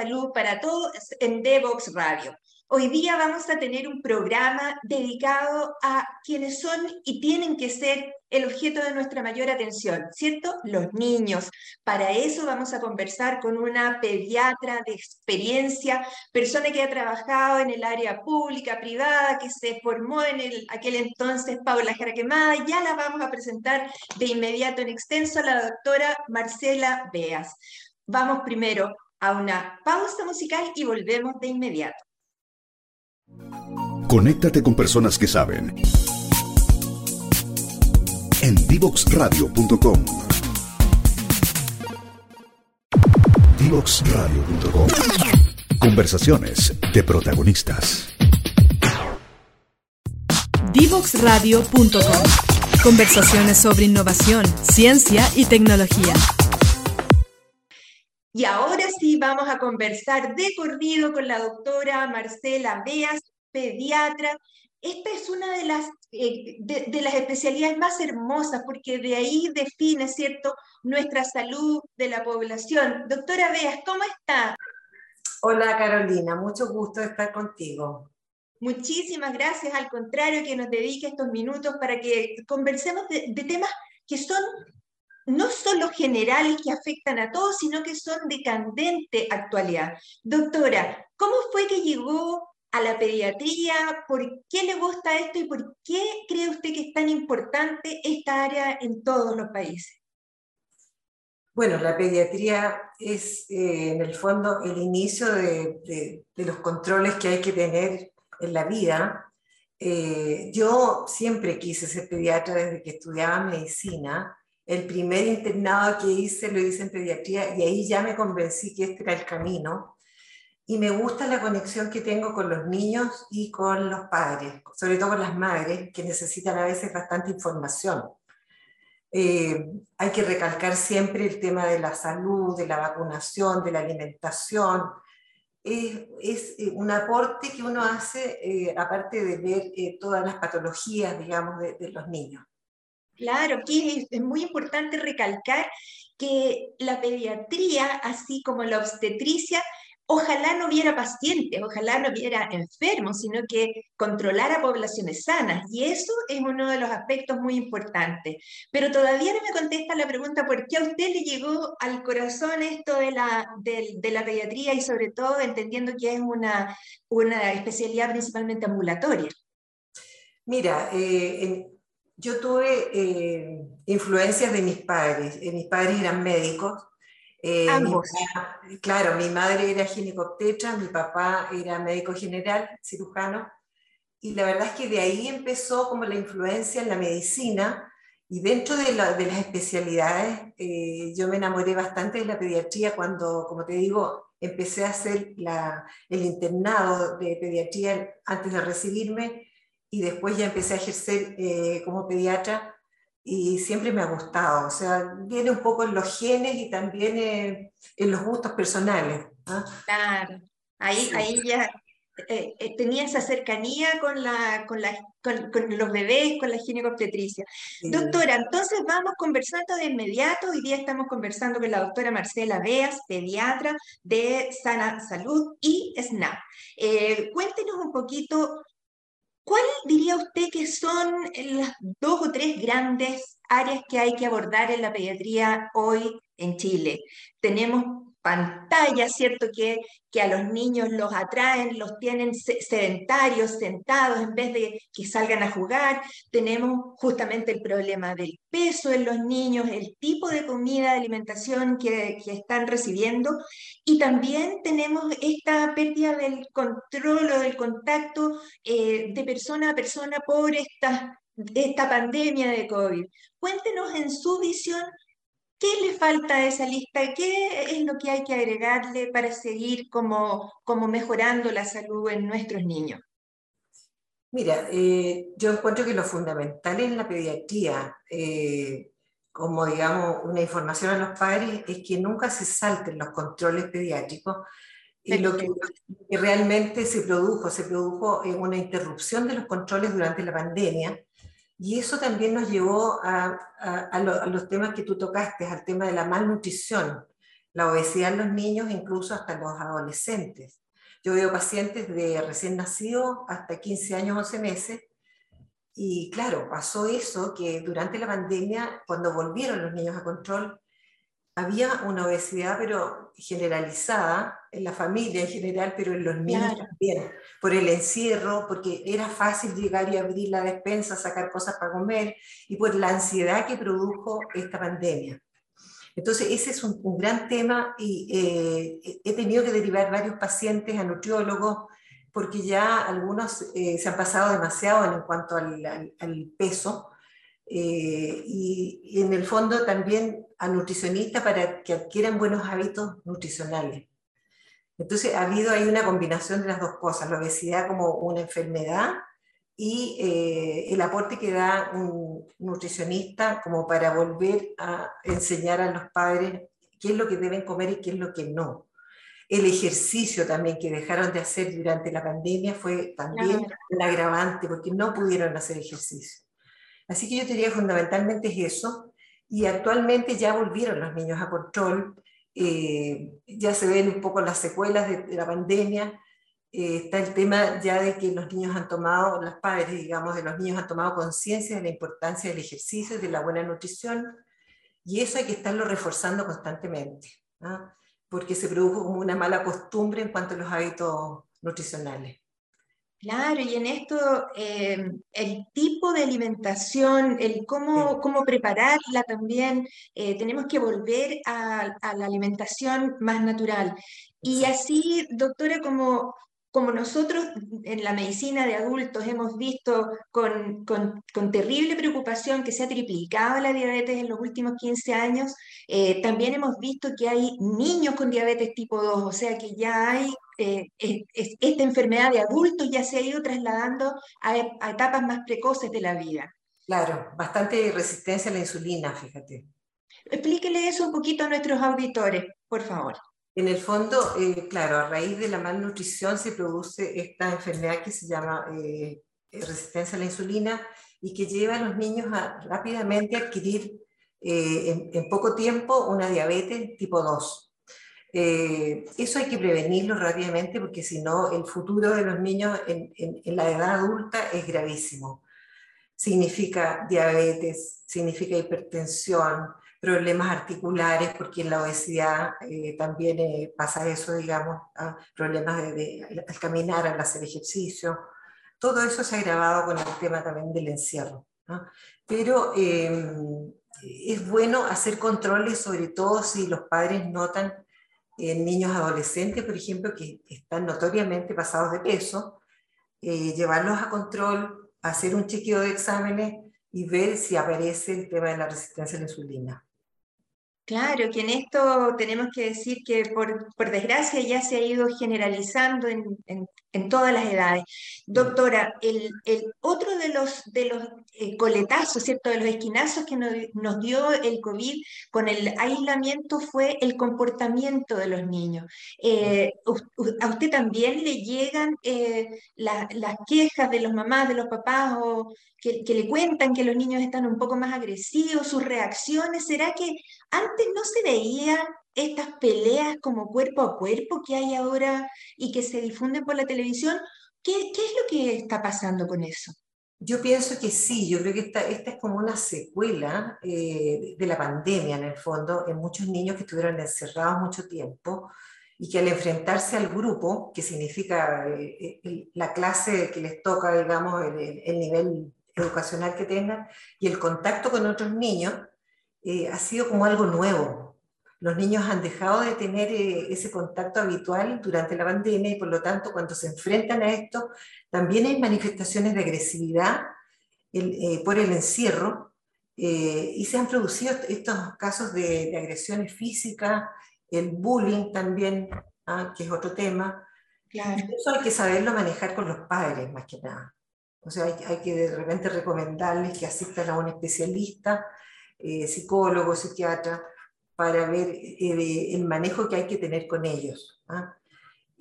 Salud para Todos en Devox Radio. Hoy día vamos a tener un programa dedicado a quienes son y tienen que ser el objeto de nuestra mayor atención, ¿cierto? Los niños. Para eso vamos a conversar con una pediatra de experiencia, persona que ha trabajado en el área pública, privada, que se formó en el, aquel entonces Paula Jaraquemada. Ya la vamos a presentar de inmediato en extenso a la doctora Marcela Beas. Vamos primero a una pausa musical y volvemos de inmediato. Conéctate con personas que saben. En divoxradio.com. Divoxradio.com. Conversaciones de protagonistas. Divoxradio.com. Conversaciones sobre innovación, ciencia y tecnología. Y ahora sí vamos a conversar de corrido con la doctora Marcela Beas, pediatra. Esta es una de las, eh, de, las especialidades más hermosas porque de ahí define, ¿cierto?, nuestra salud de la población. Doctora Beas, ¿cómo está? Hola Carolina, mucho gusto estar contigo. Muchísimas gracias, al contrario, que nos dedique estos minutos para que conversemos de, de temas que son no solo generales que afectan a todos, sino que son de candente actualidad. Doctora, ¿cómo fue que llegó a la pediatría? ¿Por qué le gusta esto y por qué cree usted que es tan importante esta área en todos los países? Bueno, la pediatría es eh, en el fondo el inicio de, los controles que hay que tener en la vida. Eh, yo siempre quise ser pediatra desde que estudiaba medicina. El primer internado que hice lo hice en pediatría y ahí ya me convencí que este era el camino y me gusta la conexión que tengo con los niños y con los padres, sobre todo con las madres, que necesitan a veces bastante información. Eh, hay que recalcar siempre el tema de la salud, de la vacunación, de la alimentación. es eh, un aporte que uno hace, eh, aparte de ver todas las patologías, digamos, de, de los niños. Claro, es muy importante recalcar que la pediatría, así como la obstetricia, ojalá no hubiera pacientes, ojalá no hubiera enfermos, sino que controlara poblaciones sanas. Y eso es uno de los aspectos muy importantes. Pero todavía no me contesta la pregunta por qué a usted le llegó al corazón esto de la, de, la pediatría y sobre todo entendiendo que es una, una especialidad principalmente ambulatoria. Mira, eh, yo tuve eh, influencias de mis padres. Eh, mis padres eran médicos eh, claro, mi madre era ginecobstetra, mi papá era médico general, cirujano, y la verdad es que de ahí empezó como la influencia en la medicina, y dentro de, las especialidades, eh, yo me enamoré bastante de la pediatría cuando, como te digo, empecé a hacer el internado de pediatría antes de recibirme, y después ya empecé a ejercer eh, como pediatra y siempre me ha gustado. O sea, viene un poco en los genes y también en los gustos personales. Claro, ahí, ahí ya eh, eh, tenía esa cercanía con, la, con, la, con, los bebés, con la ginecobstetricia. Doctora, entonces vamos conversando de inmediato. Hoy día estamos conversando con la doctora Marcela Beas, pediatra de Sana Salud y SNAP. Eh, cuéntenos un poquito ¿Cuál diría usted que son las dos o tres grandes áreas que hay que abordar en la pediatría hoy en Chile? Tenemos pantallas, ¿cierto? Que, que a los niños los atraen, los tienen sedentarios, sentados, en vez de que salgan a jugar. Tenemos justamente el problema del peso en los niños, el tipo de comida, de alimentación que, que están recibiendo. Y también tenemos esta pérdida del control o del contacto eh, de persona a persona por esta, esta pandemia de COVID. Cuéntenos en su visión ¿Qué le falta a esa lista? ¿Qué es lo que hay que agregarle para seguir como, como mejorando la salud en nuestros niños? Mira, eh, yo encuentro que lo fundamental en la pediatría, eh, como digamos una información a los padres, es que nunca se salten los controles pediátricos. Y lo que, que, realmente se produjo, se produjo en una interrupción de los controles durante la pandemia, Y eso también nos llevó a, los temas que tú tocaste, al tema de la malnutrición, la obesidad en los niños, incluso hasta los adolescentes. Yo veo pacientes de recién nacidos hasta 15 años, 11 meses, y claro, pasó eso, que durante la pandemia, cuando volvieron los niños a control, había una obesidad, pero generalizada en la familia en general, pero en los niños también, por el encierro, porque era fácil llegar y abrir la despensa, sacar cosas para comer, y por la ansiedad que produjo esta pandemia. Entonces, ese es un, gran tema y eh, he tenido que derivar varios pacientes a nutriólogos porque ya algunos eh, se han pasado demasiado en cuanto al, al, peso eh, y, y, en el fondo también a nutricionistas para que adquieran buenos hábitos nutricionales. Entonces ha habido ahí una combinación de las dos cosas, la obesidad como una enfermedad y eh, el aporte que da un nutricionista como para volver a enseñar a los padres qué es lo que deben comer y qué es lo que no. El ejercicio también que dejaron de hacer durante la pandemia fue también un agravante porque no pudieron hacer ejercicio. Así que yo diría fundamentalmente es eso. Y actualmente ya volvieron los niños a control, eh, ya se ven un poco las secuelas de la pandemia, eh, está el tema ya de que los niños han tomado, los padres, digamos, de los niños han tomado conciencia de la importancia del ejercicio y de la buena nutrición, y eso hay que estarlo reforzando constantemente, ¿ah? porque se produjo como una mala costumbre en cuanto a los hábitos nutricionales. Claro, y en esto eh, el tipo de alimentación, el cómo, cómo prepararla también, eh, tenemos que volver a, a, la alimentación más natural. Y así, doctora, como como nosotros en la medicina de adultos hemos visto con, terrible preocupación que se ha triplicado la diabetes en los últimos 15 años, eh, también hemos visto que hay niños con diabetes tipo 2, o sea que ya hay eh, esta enfermedad de adultos ya se ha ido trasladando a, a etapas más precoces de la vida. Claro, bastante resistencia a la insulina, fíjate. Explíquele eso un poquito a nuestros auditores, por favor. En el fondo, eh, claro, a raíz de la malnutrición se produce esta enfermedad que se llama eh, resistencia a la insulina y que lleva a los niños a rápidamente adquirir eh, en, poco tiempo una diabetes tipo 2. Eso hay que prevenirlo rápidamente porque si no, el futuro de los niños en, en la edad adulta es gravísimo. Significa diabetes, significa hipertensión, problemas articulares, porque en la obesidad eh, también eh, pasa eso, digamos, problemas de, al caminar, al hacer ejercicio. Todo eso se ha agravado con el tema también del encierro. Pero em, es bueno hacer controles, sobre todo si los padres notan en niños adolescentes, por ejemplo, que están notoriamente pasados de peso, eh, llevarlos a control, hacer un chequeo de exámenes y ver si aparece el tema de la resistencia a la insulina. Claro, que en esto tenemos que decir que por, desgracia ya se ha ido generalizando en, todas las edades. Doctora, el, otro de los, de los eh, coletazos, ¿cierto? De los esquinazos que nos, dio el COVID con el aislamiento fue el comportamiento de los niños. Eh, ¿A usted también le llegan eh, las quejas de los mamás, de los papás, o que, que le cuentan que los niños están un poco más agresivos, sus reacciones? ¿Será que antes no se veían estas peleas como cuerpo a cuerpo que hay ahora y que se difunden por la televisión. ¿Qué, es lo que está pasando con eso? Yo pienso que sí, yo creo que esta, esta es como una secuela eh, de la pandemia en el fondo, en muchos niños que estuvieron encerrados mucho tiempo y que al enfrentarse al grupo, que significa eh, la clase que les toca, digamos, el, el nivel educacional que tengan y el contacto con otros niños, eh, ha sido como algo nuevo. Los niños han dejado de tener eh, ese contacto habitual durante la pandemia y por lo tanto cuando se enfrentan a esto también hay manifestaciones de agresividad eh, por el encierro y se han producido estos casos de, agresiones físicas, el bullying también, ah, que es otro tema. Eso hay que saberlo manejar con los padres más que nada. O sea, hay, hay que de repente recomendarles que asistan a un especialista eh, psicólogo, psiquiatra, para ver eh, el manejo que hay que tener con ellos. ¿ah?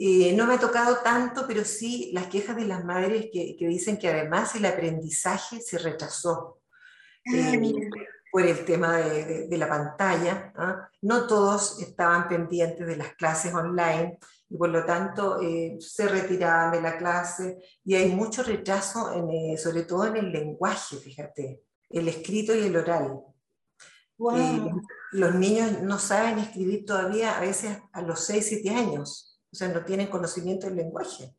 Eh, no me ha tocado tanto, pero sí las quejas de las madres que, que dicen que además el aprendizaje se retrasó. Ah, eh, por el tema de, de, la pantalla. ¿ah? No todos estaban pendientes de las clases online y por lo tanto eh, se retiraban de la clase y hay mucho retraso, en, sobre todo en el lenguaje, fíjate, el escrito y el oral. Los niños no saben escribir todavía a veces a los 6, 7 años o sea, no tienen conocimiento del lenguaje.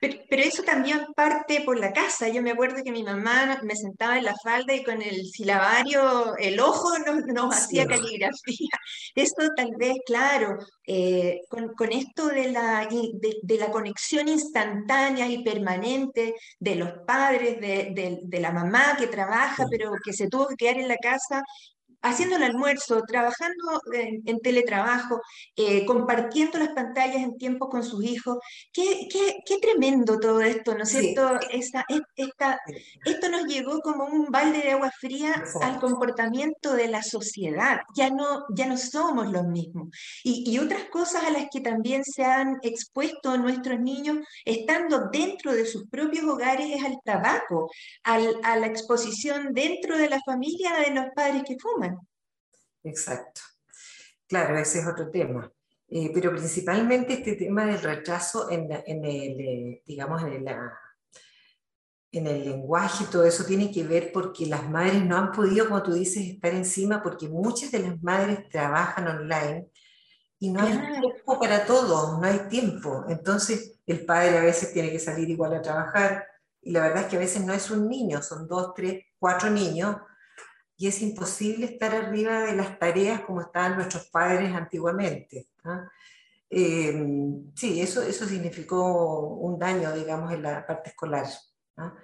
Pero, eso también parte por la casa. Yo me acuerdo que mi mamá me sentaba en la falda y con el silabario, el ojo nos, hacía caligrafía. Eso tal vez, claro, eh, con, esto de la, de, la conexión instantánea y permanente de los padres, de, de la mamá que trabaja, pero que se tuvo que quedar en la casa haciendo el almuerzo, trabajando en, teletrabajo, eh, compartiendo las pantallas en tiempo con sus hijos. Qué, qué, tremendo todo esto, ¿no es cierto? Esta, esto nos llegó como un balde de agua fría al comportamiento de la sociedad. Ya no, ya no somos los mismos. Y, y otras cosas a las que también se han expuesto nuestros niños estando dentro de sus propios hogares es al tabaco, al, a la exposición dentro de la familia de los padres que fuman. Exacto. Claro, ese es otro tema. Eh, pero principalmente este tema del rechazo en, el, eh, digamos, en, en el lenguaje y todo eso tiene que ver porque las madres no han podido, como tú dices, estar encima porque muchas de las madres trabajan online y no hay tiempo para todo, no hay tiempo. Entonces el padre a veces tiene que salir igual a trabajar y la verdad es que a veces no es un niño, son dos, tres, cuatro niños y es imposible estar arriba de las tareas como estaban nuestros padres antiguamente. ¿ah? Eh, sí, eso, eso significó un daño, digamos, en la parte escolar. ¿ah?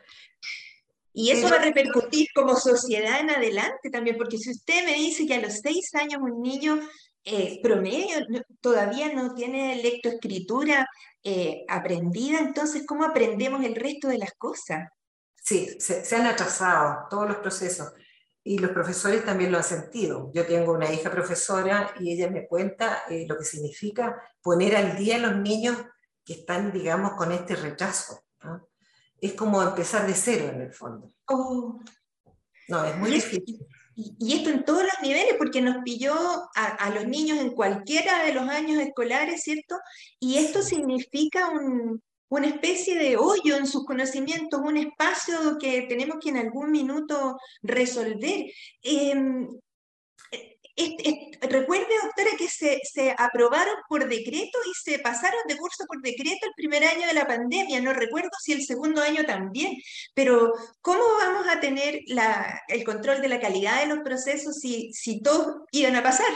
Y eso va a repercutir como sociedad en adelante también, porque si usted me dice que a los seis años un niño eh, promedio todavía no tiene lectoescritura eh, aprendida, entonces, ¿cómo aprendemos el resto de las cosas? Sí, se, se han atrasado todos los procesos y los profesores también lo han sentido. Yo tengo una hija profesora y ella me cuenta eh, lo que significa poner al día a los niños que están, digamos, con este rechazo. Es como empezar de cero en el fondo. Oh. No, es muy difícil. Y esto en todos los niveles, porque nos pilló a, a, los niños en cualquiera de los años escolares, ¿cierto? Y esto significa un, una especie de hoyo en sus conocimientos, un espacio que tenemos que en algún minuto resolver. Em, recuerde, doctora, que se, se, aprobaron por decreto y se pasaron de curso por decreto el primer año de la pandemia. No recuerdo si el segundo año también, pero ¿cómo vamos a tener el control de la calidad de los procesos si, si todos iban a pasar?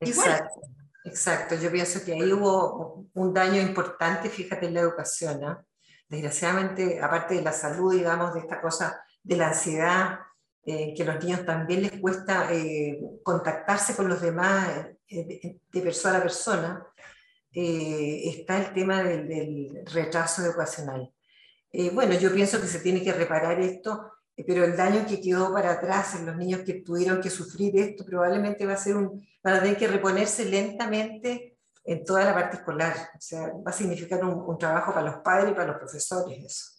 Igual. Yo pienso que ahí hubo un daño importante, fíjate, en la educación. ¿ah? Desgraciadamente, aparte de la salud, digamos, de esta cosa de la ansiedad, eh, que a los niños también les cuesta eh, contactarse con los demás eh, de, persona a persona, está el tema del, del retraso educacional. bueno, yo pienso que se tiene que reparar esto pero el daño que quedó para atrás en los niños que tuvieron que sufrir esto probablemente va a ser un, van a tener que reponerse lentamente en toda la parte escolar. O sea, va a significar un, trabajo para los padres y para los profesores eso.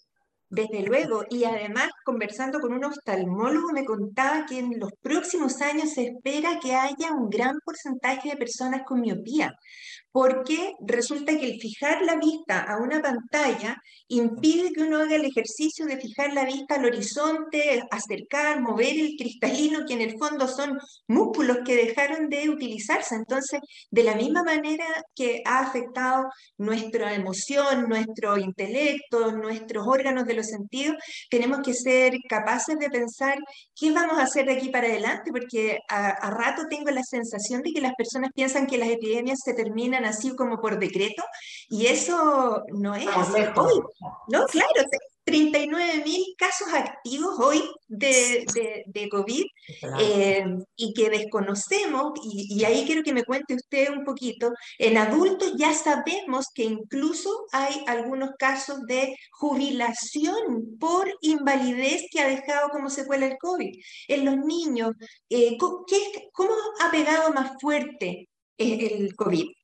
Desde luego, y además conversando con un oftalmólogo me contaba que en los próximos años se espera que haya un gran porcentaje de personas con miopía, porque resulta que el fijar la vista a una pantalla impide que uno haga el ejercicio de fijar la vista al horizonte, acercar, mover el cristalino, que en el fondo son músculos que dejaron de utilizarse. Entonces, de la misma manera que ha afectado nuestra emoción, nuestro intelecto, nuestros órganos de los sentidos, tenemos que ser capaces de pensar qué vamos a hacer de aquí para adelante, porque a, rato tengo la sensación de que las personas piensan que las epidemias se terminan así como por decreto, y eso no es así hoy. No, claro, 39 mil casos activos hoy de, de, COVID eh, y que desconocemos, y, y, ahí quiero que me cuente usted un poquito, en adultos ya sabemos que incluso hay algunos casos de jubilación por invalidez que ha dejado como secuela el COVID. En los niños, eh, ¿qué, ¿cómo ha pegado más fuerte el COVID?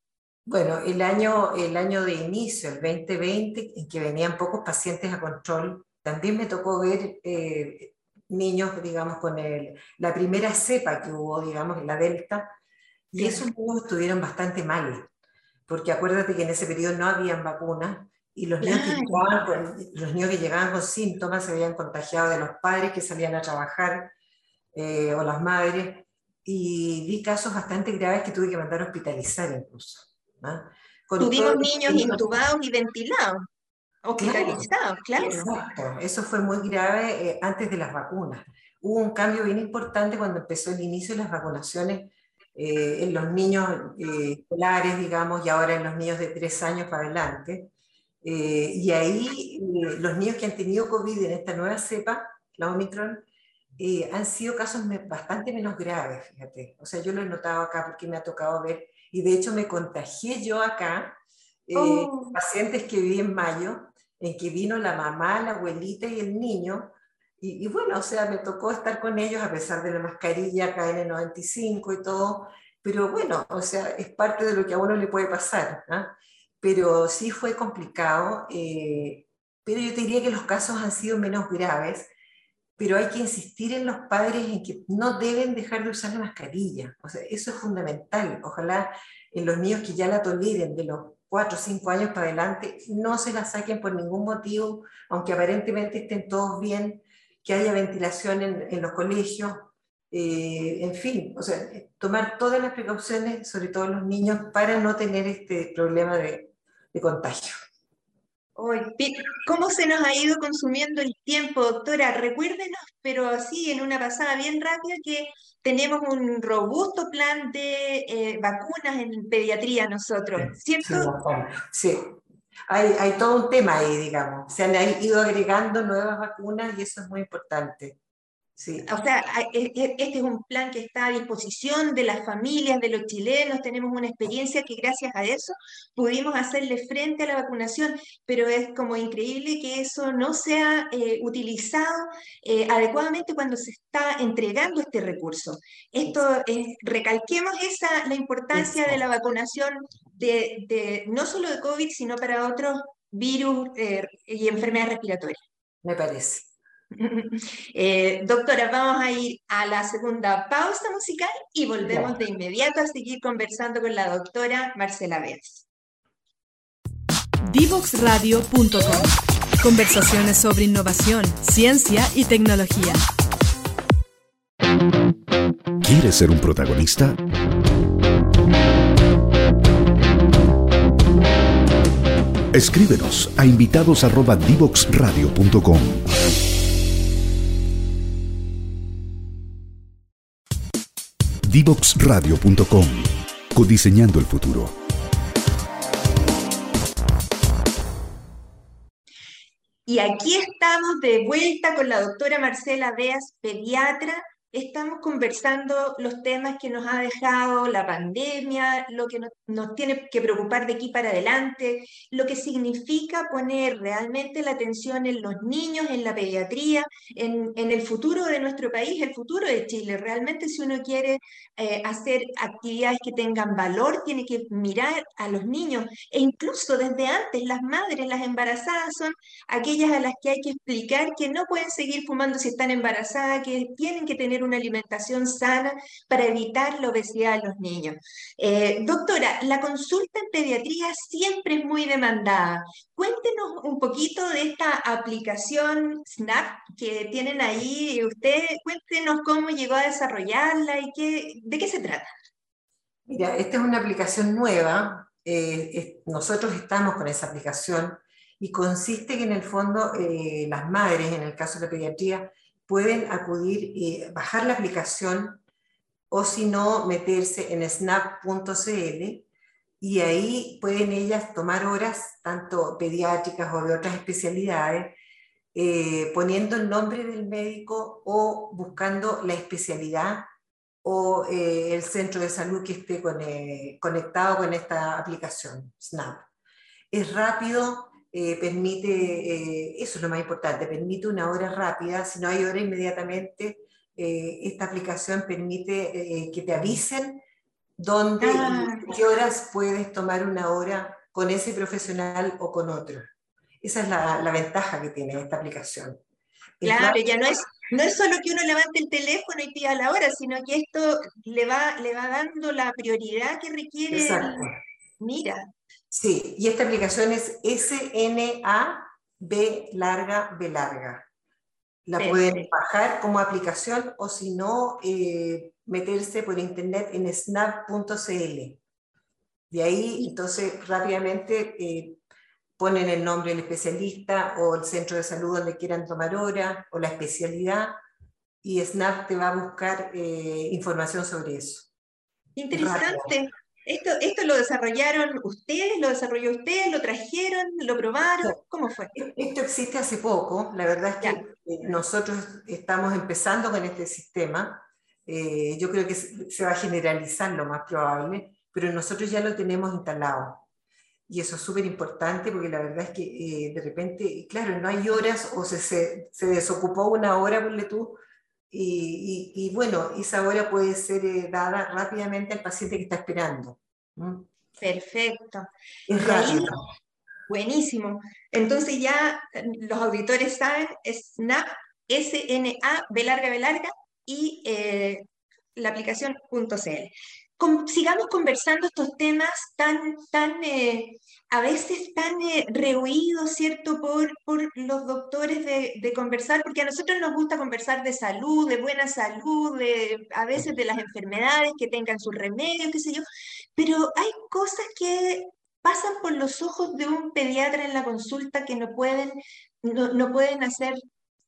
Bueno, el año, el año de inicio, el 2020, en que venían pocos pacientes a control, también me tocó ver eh, niños, digamos, con el, la primera cepa que hubo, digamos, la Delta, y esos niños estuvieron bastante mal, porque acuérdate que en ese periodo no habían vacunas y los, niños que llegaban los niños que llegaban con síntomas se habían contagiado de los padres que salían a trabajar eh, o las madres, y vi casos bastante graves que tuve que mandar a hospitalizar incluso. Tuvimos niños intubados y ventilados. Hospitalizados, claro. Exacto, eso fue muy grave eh, antes de las vacunas. Hubo un cambio bien importante cuando empezó el inicio de las vacunaciones eh, en los niños eh, escolares, digamos, y ahora en los niños de tres años para adelante. y ahí los niños que han tenido COVID en esta nueva cepa, la Omicron, han sido casos bastante menos graves, fíjate. O sea, yo lo he notado acá porque me ha tocado ver, y de hecho me contagié yo acá, oh. pacientes que vi en mayo, en que vino la mamá, la abuelita y el niño. Y, bueno, o sea, me tocó estar con ellos a pesar de la mascarilla KN95 y todo. Pero bueno, o sea, es parte de lo que a uno le puede pasar. ¿ah? Pero sí fue complicado. Eh, pero yo te diría que los casos han sido menos graves. Pero hay que insistir en los padres en que no deben dejar de usar la mascarilla. O sea, eso es fundamental. Ojalá en los niños que ya la toleren, de los cuatro o cinco años para adelante, no se la saquen por ningún motivo, aunque aparentemente estén todos bien, que haya ventilación en, los colegios, eh, en fin, o sea, tomar todas las precauciones, sobre todo los niños, para no tener este problema de contagio. ¿Cómo se nos ha ido consumiendo el tiempo, doctora? Recuérdenos, pero así en una pasada bien rápida, que tenemos un robusto plan de eh, vacunas en pediatría nosotros, ¿cierto? Sí, Hay, hay, todo un tema ahí, digamos. Se han ido agregando nuevas vacunas y eso es muy importante. O sea, e, e, este es un plan que está a disposición de las familias, de los chilenos, tenemos una experiencia que gracias a eso pudimos hacerle frente a la vacunación, pero es como increíble que eso no sea eh, utilizado eh, adecuadamente cuando se está entregando este recurso. Esto, recalquemos esa, la importancia de la vacunación de, no solo de COVID, sino para otros virus eh, y enfermedades respiratorias. Me parece. Eh, doctora, vamos a ir a la segunda pausa musical y volvemos de inmediato a seguir conversando con la doctora Marcela Beas. Divoxradio.com Conversaciones sobre innovación, ciencia y tecnología. ¿Quieres ser un protagonista? Escríbenos a invitados@divoxradio.com. Divoxradio.com. Codiseñando el futuro. Y aquí estamos de vuelta con la doctora Marcela Beas, pediatra, estamos conversando los temas que nos ha dejado la pandemia, lo que nos, tiene que preocupar de aquí para adelante, lo que significa poner realmente la atención en los niños, en la pediatría, en, el futuro de nuestro país, el futuro de Chile. Realmente si uno quiere eh, hacer actividades que tengan valor, tiene que mirar a los niños e incluso desde antes las madres, las embarazadas son aquellas a las que hay que explicar que no pueden seguir fumando si están embarazadas, que tienen que tener una alimentación sana para evitar la obesidad en los niños. Eh, doctora, la consulta en pediatría siempre es muy demandada. Cuéntenos un poquito de esta aplicación SNAP que tienen ahí. Usted, cuéntenos cómo llegó a desarrollarla y qué, de qué se trata. Mira, esta es una aplicación nueva. Eh, nosotros estamos con esa aplicación y consiste que en el fondo eh, las madres, en el caso de la pediatría, pueden acudir y bajar la aplicación o si no, meterse en snap.cl y ahí pueden ellas tomar horas, tanto pediátricas o de otras especialidades, eh, poniendo el nombre del médico o buscando la especialidad o eh, el centro de salud que esté eh, conectado con esta aplicación, Snap. Es rápido, eh, permite, eh, eso es lo más importante, permite una hora rápida, si no hay hora inmediatamente, eh, esta aplicación permite que te avisen dónde y Ah. qué horas puedes tomar una hora con ese profesional o con otro. Esa es la, la ventaja que tiene esta aplicación. El Claro, ya no es, no es solo que uno levante el teléfono y pida la hora, sino que esto le va, le va dando la prioridad que requiere. el- Exacto. Mira, Sí, y esta aplicación es SNA-B larga, B larga. La pueden Perfecto. bajar como aplicación o si no, eh, meterse por internet en snap.cl. De ahí, entonces, rápidamente eh, ponen el nombre del especialista o el centro de salud donde quieran tomar hora o la especialidad y Snap te va a buscar eh, información sobre eso. interesante. Esto, esto lo desarrollaron ustedes, lo desarrolló ustedes, lo trajeron, lo probaron, ¿cómo fue? Esto existe hace poco, la verdad es que Ya. eh, nosotros estamos empezando con este sistema, eh, yo creo que se se va a generalizar lo más probable, pero nosotros ya lo tenemos instalado. Y eso es súper importante porque la verdad es que eh, de repente, claro, no hay horas o se, se, se desocupó una hora, ponle tú, y, y- y bueno, esa hora puede ser eh, dada rápidamente al paciente que está esperando. ¿Mm? Perfecto. Es rápido. Buenísimo. Entonces ya eh, los auditores saben, Snap, S-N-A, B larga, B larga, y eh, la aplicación .cl. Con- sigamos conversando estos temas tan, tan eh, a veces tan eh, rehuidos, ¿cierto?, por, por los doctores de, de conversar, porque a nosotros nos gusta conversar de salud, de buena salud, de, a veces de las enfermedades, que tengan sus remedios, qué sé yo, pero hay cosas que pasan por los ojos de un pediatra en la consulta que no pueden, no, no pueden hacer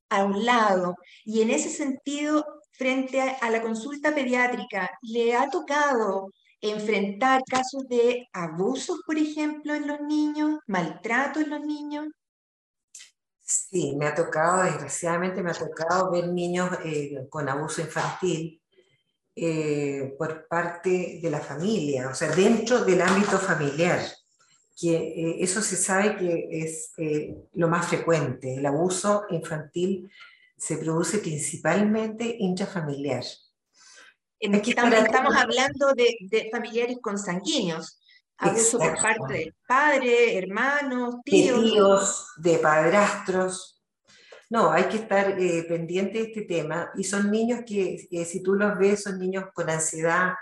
a un lado. Y en ese sentido, frente a, la consulta pediátrica, ¿le ha tocado enfrentar casos de abusos, por ejemplo, en los niños, maltrato en los niños? Sí, me ha tocado, desgraciadamente me ha tocado ver niños eh, con abuso infantil eh, por parte de la familia, o sea, dentro del ámbito familiar, que eh, eso se sabe que es lo más frecuente. El abuso infantil se produce principalmente intrafamiliar. Que estamos, estamos hablando de, de familiares consanguíneos, abuso por Exacto. parte del padre, hermanos, de tíos. tíos, de padrastros. No, hay que estar eh, pendiente de este tema y son niños que, que si tú los ves, son niños con ansiedad,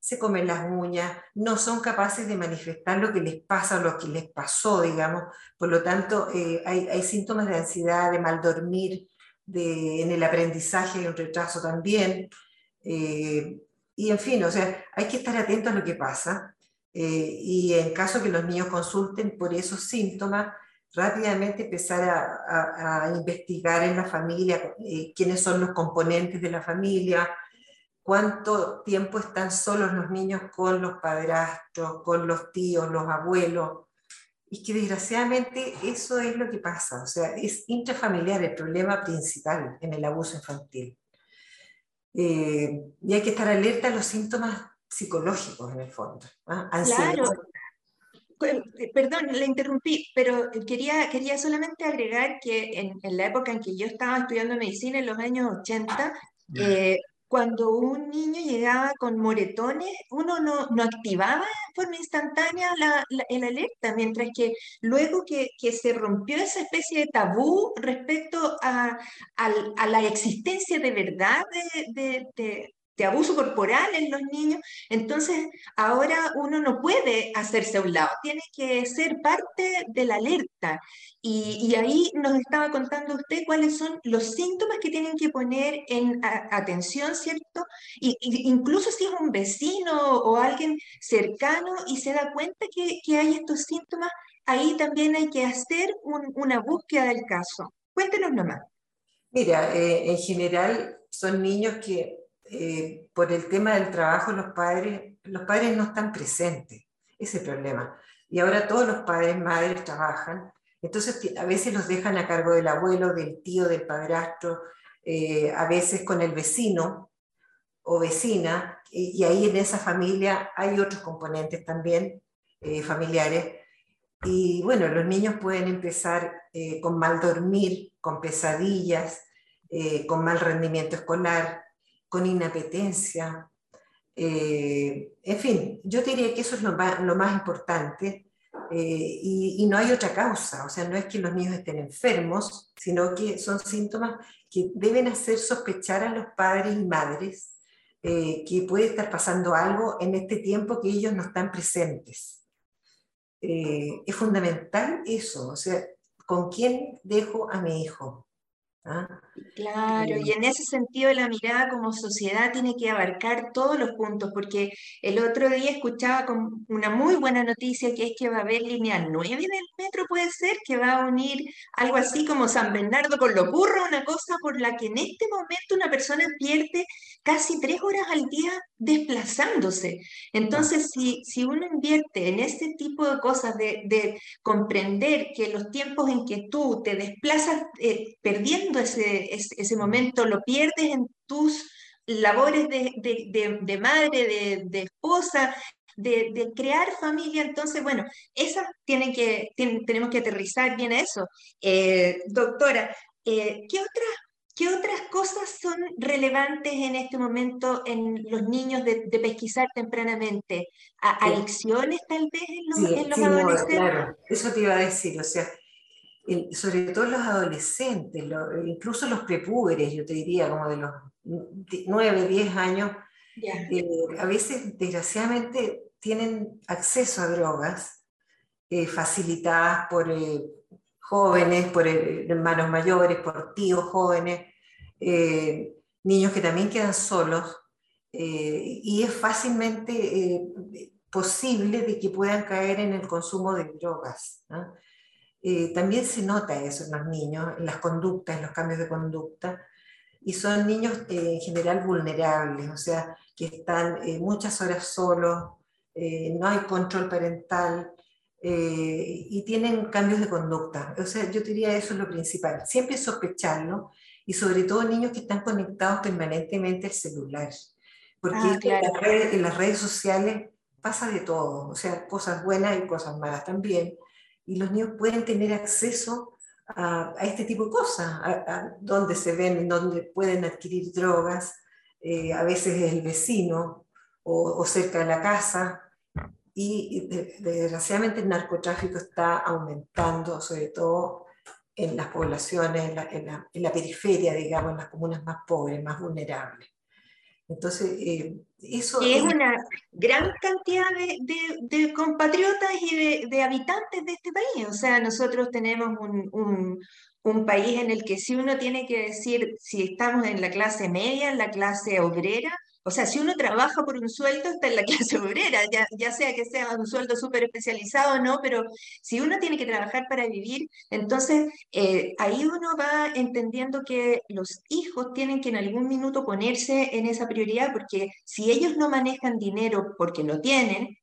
se comen las uñas, no son capaces de manifestar lo que les pasa o lo que les pasó, digamos. Por lo tanto, eh, hay, hay síntomas de ansiedad, de mal dormir, de, en el aprendizaje hay un retraso también. eh, y en fin, o sea, hay que estar atentos a lo que pasa. eh, y en caso que los niños consulten por esos síntomas, rápidamente empezar a, investigar en la familia eh, quiénes son los componentes de la familia, cuánto tiempo están solos los niños con los padrastros, con los tíos, los abuelos. Y que desgraciadamente eso es lo que pasa, o sea, es intrafamiliar el problema principal en el abuso infantil. Eh, y hay que estar alerta a los síntomas psicológicos en el fondo. ¿ah? Claro. Eh, Perdón, le interrumpí, pero quería, quería solamente agregar que en, en la época en que yo estaba estudiando medicina, en los años 80, eh, cuando un niño llegaba con moretones, uno no, no activaba de forma instantánea la, la- el alerta, mientras que luego que, que se rompió esa especie de tabú respecto a, al- a la existencia de verdad de- abuso corporal en los niños, entonces ahora uno no puede hacerse a un lado, tiene que ser parte de la alerta. Y, ahí nos estaba contando usted cuáles son los síntomas que tienen que poner en atención, ¿cierto? Y, incluso si es un vecino o alguien cercano y se da cuenta que, que hay estos síntomas, ahí también hay que hacer un- una búsqueda del caso. Cuéntenos nomás. Mira, eh, en general son niños que eh, por el tema del trabajo los padres, los padres no están presentes, ese problema. Y ahora todos los padres, madres trabajan, entonces a veces los dejan a cargo del abuelo, del tío, del padrastro, eh, a veces con el vecino o vecina, y, ahí en esa familia hay otros componentes también eh, familiares. Y bueno, los niños pueden empezar con mal dormir, con pesadillas, con mal rendimiento escolar, con inapetencia, Eh, en fin, yo diría que eso es lo más, importante eh, y, no hay otra causa, o sea, no es que los niños estén enfermos, sino que son síntomas que deben hacer sospechar a los padres y madres eh, que puede estar pasando algo en este tiempo que ellos no están presentes. es fundamental eso, o sea, ¿con quién dejo a mi hijo? ¿Ah? Claro, y en ese sentido la mirada como sociedad tiene que abarcar todos los puntos, porque el otro día escuchaba con una muy buena noticia que es que va a haber línea 9 del metro, puede ser, que va a unir algo así como San Bernardo con Lo Burro, una cosa por la que en este momento una persona pierde casi tres horas al día desplazándose. Entonces, si, si uno invierte en este tipo de cosas, de, de comprender que los tiempos en que tú te desplazas eh, perdiendo ese, ese, momento, lo pierdes en tus labores de, de, de madre, de, esposa, de, crear familia. Entonces, bueno, esas tienen que, tenemos que aterrizar bien a eso. Eh, doctora, eh, ¿qué otras ¿Qué otras cosas son relevantes en este momento en los niños de, pesquisar tempranamente? ¿Adicciones tal vez en los, adolescentes? claro, eso te iba a decir, o sea, sobre todo los adolescentes, incluso los prepúberes, yo te diría, como de los 9, 10 años, eh, a veces desgraciadamente tienen acceso a drogas eh, facilitadas por eh, jóvenes, por hermanos mayores, por tíos jóvenes, niños que también quedan solos, y es fácilmente posible de que puedan caer en el consumo de drogas. Eh, también se nota eso en los niños, en las conductas, en los cambios de conducta, y son niños en general vulnerables, o sea, que están eh, muchas horas solos, eh, no hay control parental y tienen cambios de conducta. O sea, yo diría eso es lo principal, siempre sospecharlo y sobre todo niños que están conectados permanentemente al celular, porque ah, en las redes sociales pasa de todo, o sea, cosas buenas y cosas malas también y los niños pueden tener acceso a, este tipo de cosas, a, donde se ven, donde pueden adquirir drogas, eh, a veces es el vecino o, cerca de la casa. Y, desgraciadamente el narcotráfico está aumentando, sobre todo en las poblaciones, en la, en la periferia, digamos, en las comunas más pobres, más vulnerables. Entonces, eh, eso... es, una gran cantidad de, compatriotas y de, habitantes de este país. O sea, nosotros tenemos un, un, país en el que si uno tiene que decir si estamos en la clase media, en la clase obrera, o sea, si uno trabaja por un sueldo, está en la clase obrera, ya, ya sea que sea un sueldo súper especializado o no, pero si uno tiene que trabajar para vivir, entonces eh, ahí uno va entendiendo que los hijos tienen que en algún minuto ponerse en esa prioridad, porque si ellos no manejan dinero porque no tienen,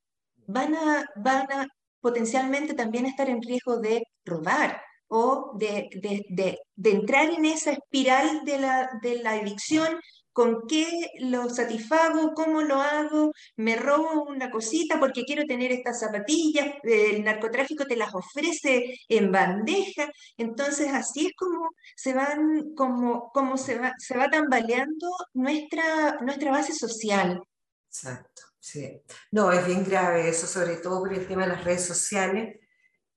van a, van a potencialmente también estar en riesgo de robar o de, de, de, de entrar en esa espiral de la, de la adicción con qué lo satisfago, cómo lo hago, me robo una cosita porque quiero tener estas zapatillas, el narcotráfico te las ofrece en bandeja, entonces así es como se van, como, como se va, se va tambaleando nuestra, nuestra base social. Exacto, sí. No, es bien grave eso, sobre todo por el tema de las redes sociales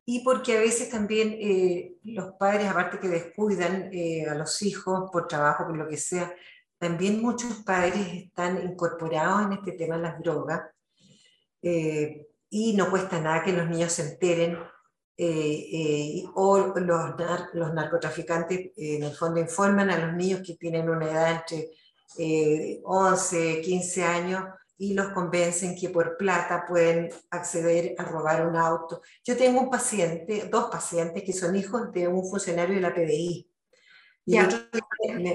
y porque a veces también eh, los padres, aparte que descuidan eh, a los hijos por trabajo, por lo que sea, también muchos padres están incorporados en este tema de las drogas eh, y no cuesta nada que los niños se enteren eh, eh, o los, narcotraficantes en el fondo informan a los niños que tienen una edad entre 11, 15 años y los convencen que por plata pueden acceder a robar un auto. Yo tengo un paciente, dos pacientes que son hijos de un funcionario de la PDI y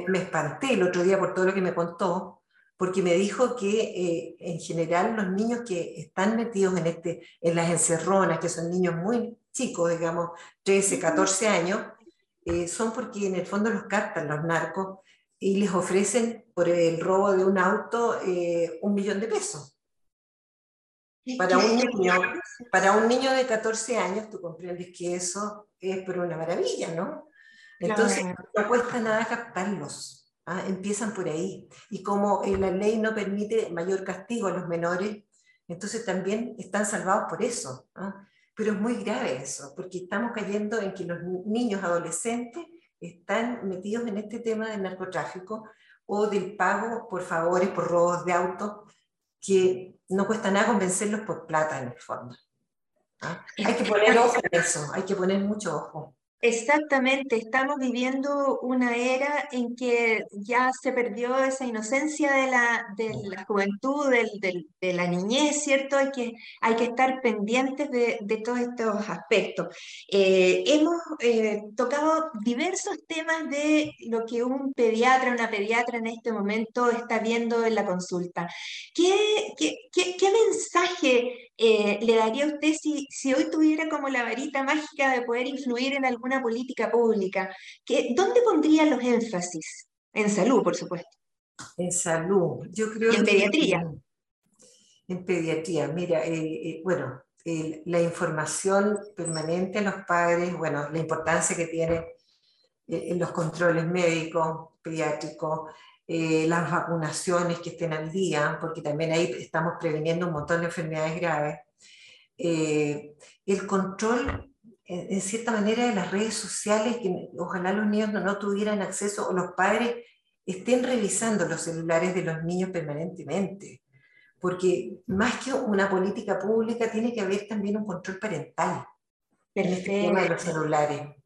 me, espanté el otro día por todo lo que me contó, porque me dijo que eh, en general los niños que están metidos en, este, en las encerronas, que son niños muy chicos, digamos, 13, 14 años, eh, son porque en el fondo los captan los narcos y les ofrecen por el robo de un auto eh, un millón de pesos. Para un, niño, para un niño de 14 años, tú comprendes que eso es por una maravilla, ¿no? Entonces, no cuesta nada captarlos. ¿ah? empiezan por ahí. Y como eh, la ley no permite mayor castigo a los menores, entonces también están salvados por eso. ¿ah? Pero es muy grave eso, porque estamos cayendo en que los niños adolescentes están metidos en este tema del narcotráfico o del pago por favores, por robos de autos, que no cuesta nada convencerlos por plata en el fondo. ¿ah? Hay que poner ojo en eso, hay que poner mucho ojo. Exactamente, estamos viviendo una era en que ya se perdió esa inocencia de la, de la juventud, de la niñez, ¿cierto? Hay que, hay que estar pendientes de, de todos estos aspectos. Eh, hemos eh, tocado diversos temas de lo que un pediatra, una pediatra en este momento está viendo en la consulta. ¿Qué, qué, qué, qué mensaje eh, le daría a usted si, si, hoy tuviera como la varita mágica de poder influir en alguna política pública? Que, ¿Dónde pondría los énfasis? En salud, por supuesto. En salud, yo creo. ¿Y en pediatría? En, pediatría, mira, eh, eh, bueno, la información permanente a los padres, bueno, la importancia que tiene en los controles médicos, pediátricos, eh, las vacunaciones que estén al día, porque también ahí estamos previniendo un montón de enfermedades graves. Eh, el control, en, cierta manera, de las redes sociales, que ojalá los niños no, no tuvieran acceso o los padres estén revisando los celulares de los niños permanentemente. Porque más que una política pública, tiene que haber también un control parental en este tema de los celulares.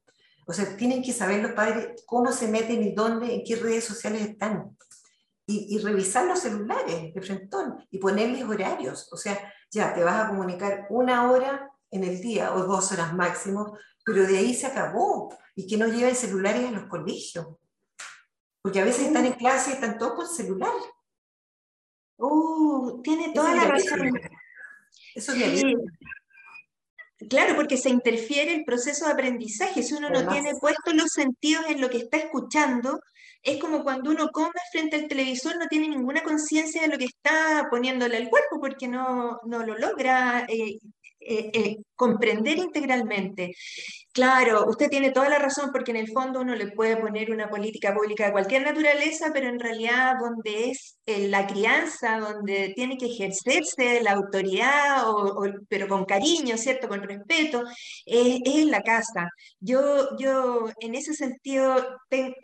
O sea, tienen que saber los padres cómo se meten y dónde, en qué redes sociales están. Y, revisar los celulares de frente y ponerles horarios. O sea, ya te vas a comunicar una hora en el día o dos horas máximo, pero de ahí se acabó. Y que no lleven celulares a los colegios. Porque a veces están en clase y están todos con celular. Uh, tiene toda la razón. Eso es Claro, porque se interfiere el proceso de aprendizaje. Si uno no tiene puestos los sentidos en lo que está escuchando, es como cuando uno come frente al televisor, no tiene ninguna conciencia de lo que está poniéndole al cuerpo, porque no, no lo logra eh, eh, eh, comprender integralmente. Claro, usted tiene toda la razón porque en el fondo uno le puede poner una política pública de cualquier naturaleza, pero en realidad donde es la crianza, donde tiene que ejercerse la autoridad, o, pero con cariño, ¿cierto? Con respeto, es en la casa. Yo, yo en ese sentido,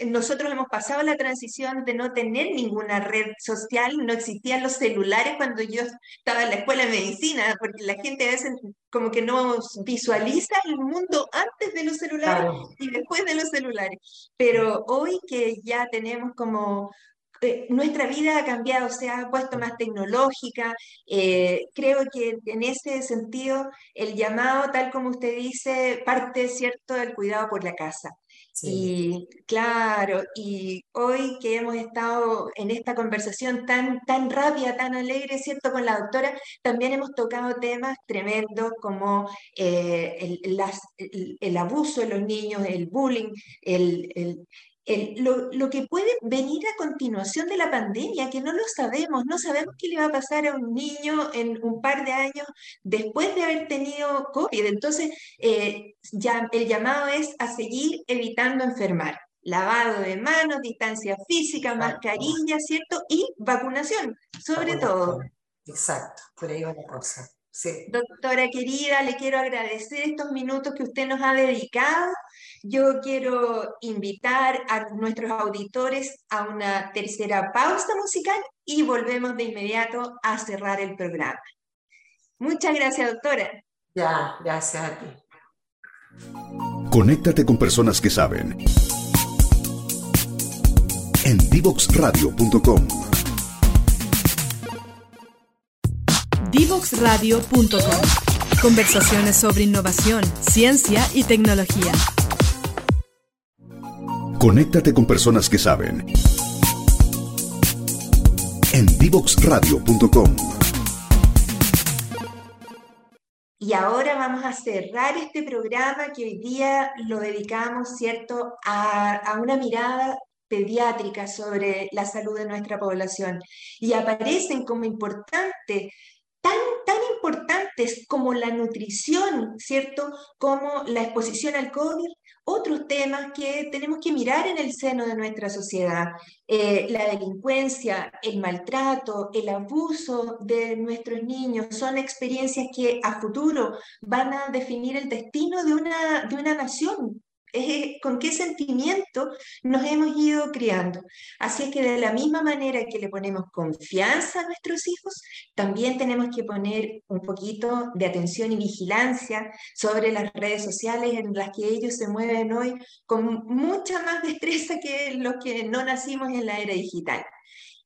nosotros hemos pasado la transición de no tener ninguna red social, no existían los celulares cuando yo estaba en la escuela de medicina, porque la gente a veces como que no visualiza el mundo antes de los celulares y después de los celulares. Pero hoy que ya tenemos como eh, nuestra vida ha cambiado, se ha puesto más tecnológica. Eh, creo que en ese sentido el llamado, tal como usted dice, parte cierto del cuidado por la casa. Y claro, y hoy que hemos estado en esta conversación tan, tan rápida, tan alegre, ¿cierto? Con la doctora, también hemos tocado temas tremendos como eh, el, el, abuso de los niños, el bullying, el, lo, que puede venir a continuación de la pandemia, que no lo sabemos, no sabemos qué le va a pasar a un niño en un par de años después de haber tenido COVID. Entonces, eh, ya, el llamado es a seguir evitando enfermar. Lavado de manos, distancia física, mascarilla, ¿cierto? Y vacunación, sobre todo. Exacto, por ahí va la cosa. Doctora querida, le quiero agradecer estos minutos que usted nos ha dedicado. Yo quiero invitar a nuestros auditores a una tercera pausa musical y volvemos de inmediato a cerrar el programa. Muchas gracias, doctora. Ya, gracias a ti. Conéctate con personas que saben. En divoxradio.com divoxradio.com. Conversaciones sobre innovación, ciencia y tecnología. Conéctate con personas que saben. En divoxradio.com. Y ahora vamos a cerrar este programa que hoy día lo dedicamos, ¿cierto?, a, a una mirada pediátrica sobre la salud de nuestra población. Y aparecen como importante tan, tan importante importantes como la nutrición, ¿cierto? Como la exposición al COVID, otros temas que tenemos que mirar en el seno de nuestra sociedad. Eh, la delincuencia, el maltrato, el abuso de nuestros niños son experiencias que a futuro van a definir el destino de una, de una nación, con qué sentimiento nos hemos ido criando. Así es que de la misma manera que le ponemos confianza a nuestros hijos, también tenemos que poner un poquito de atención y vigilancia sobre las redes sociales en las que ellos se mueven hoy con mucha más destreza que los que no nacimos en la era digital.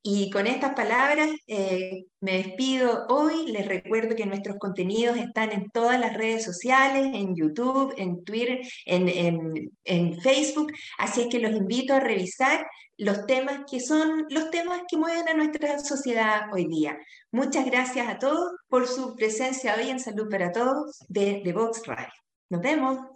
Y con estas palabras eh, me despido hoy. Les recuerdo que nuestros contenidos están en todas las redes sociales, en YouTube, en Twitter, en, Facebook. Así es que los invito a revisar los temas que son los temas que mueven a nuestra sociedad hoy día. Muchas gracias a todos por su presencia hoy en Salud para Todos de, de Vox Radio. Nos vemos.